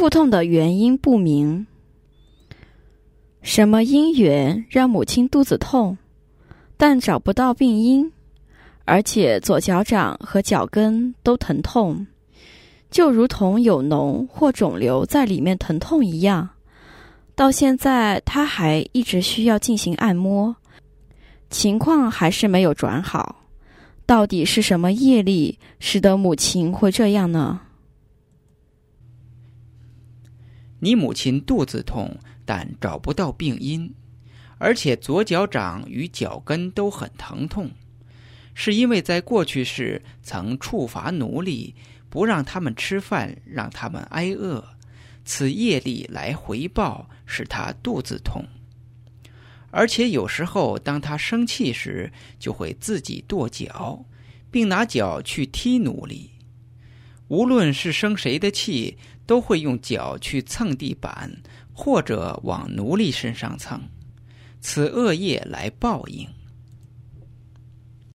腹痛的原因不明。什么因缘让母亲肚子痛，但找不到病因，而且左脚掌和脚跟都疼痛，就如同有脓或肿瘤在里面疼痛一样。到现在，她还一直需要进行按摩，情况还是没有转好。到底是什么业力使得母亲会这样呢？你母亲肚子痛，但找不到病因，而且左脚掌与脚跟都很疼痛，是因为在过去时曾处罚奴隶，不让他们吃饭，让他们挨饿，此业力来回报，使他肚子痛。而且有时候，当他生气时，就会自己跺脚，并拿脚去踢奴隶。无论是生谁的气，都会用脚去蹭地板，或者往奴隶身上蹭。此恶业来报应。